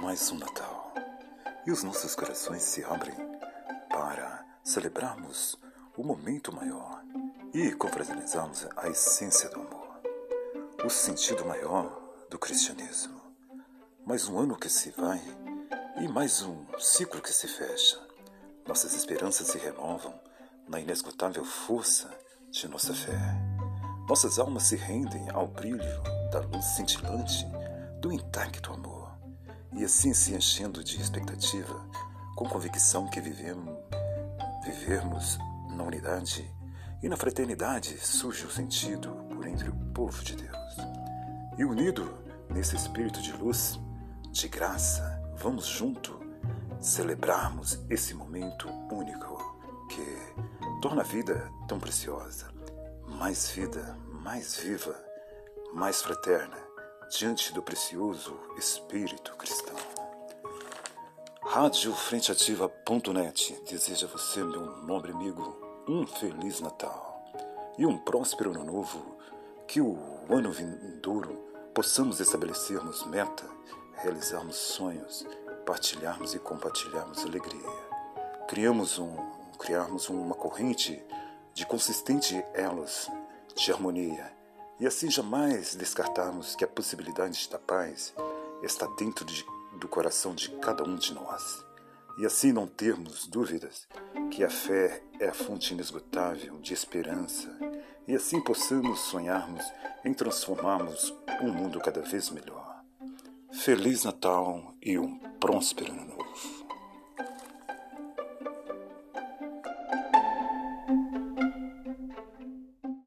mais um Natal e os nossos corações se abrem para celebrarmos o momento maior e confraternizarmos a essência do amor, o sentido maior do cristianismo. Mais um ano que se vai e mais um ciclo que se fecha. Nossas esperanças se renovam na inesgotável força de nossa fé. Nossas almas se rendem ao brilho da luz cintilante do intacto amor, e assim se enchendo de expectativa, com convicção que vivemos, vivermos na unidade e na fraternidade surge o sentido por entre o povo de Deus. E unido nesse espírito de luz, de graça, vamos junto celebrarmos esse momento único que torna a vida tão preciosa, mais vida, mais viva, mais fraterna diante do precioso espírito cristão. Rádio Frenteativa.net deseja a você, meu nobre amigo, um Feliz Natal e um próspero Ano Novo. Que o ano vindouro possamos estabelecermos meta, realizarmos sonhos, partilharmos e compartilharmos alegria. Criamos um, criarmos uma corrente de consistente elos de harmonia e assim jamais descartarmos que a possibilidade da paz está dentro de, do coração de cada um de nós. E assim não termos dúvidas que a fé é a fonte inesgotável de esperança, e assim possamos sonharmos em transformarmos um mundo cada vez melhor. Feliz Natal e um próspero Ano.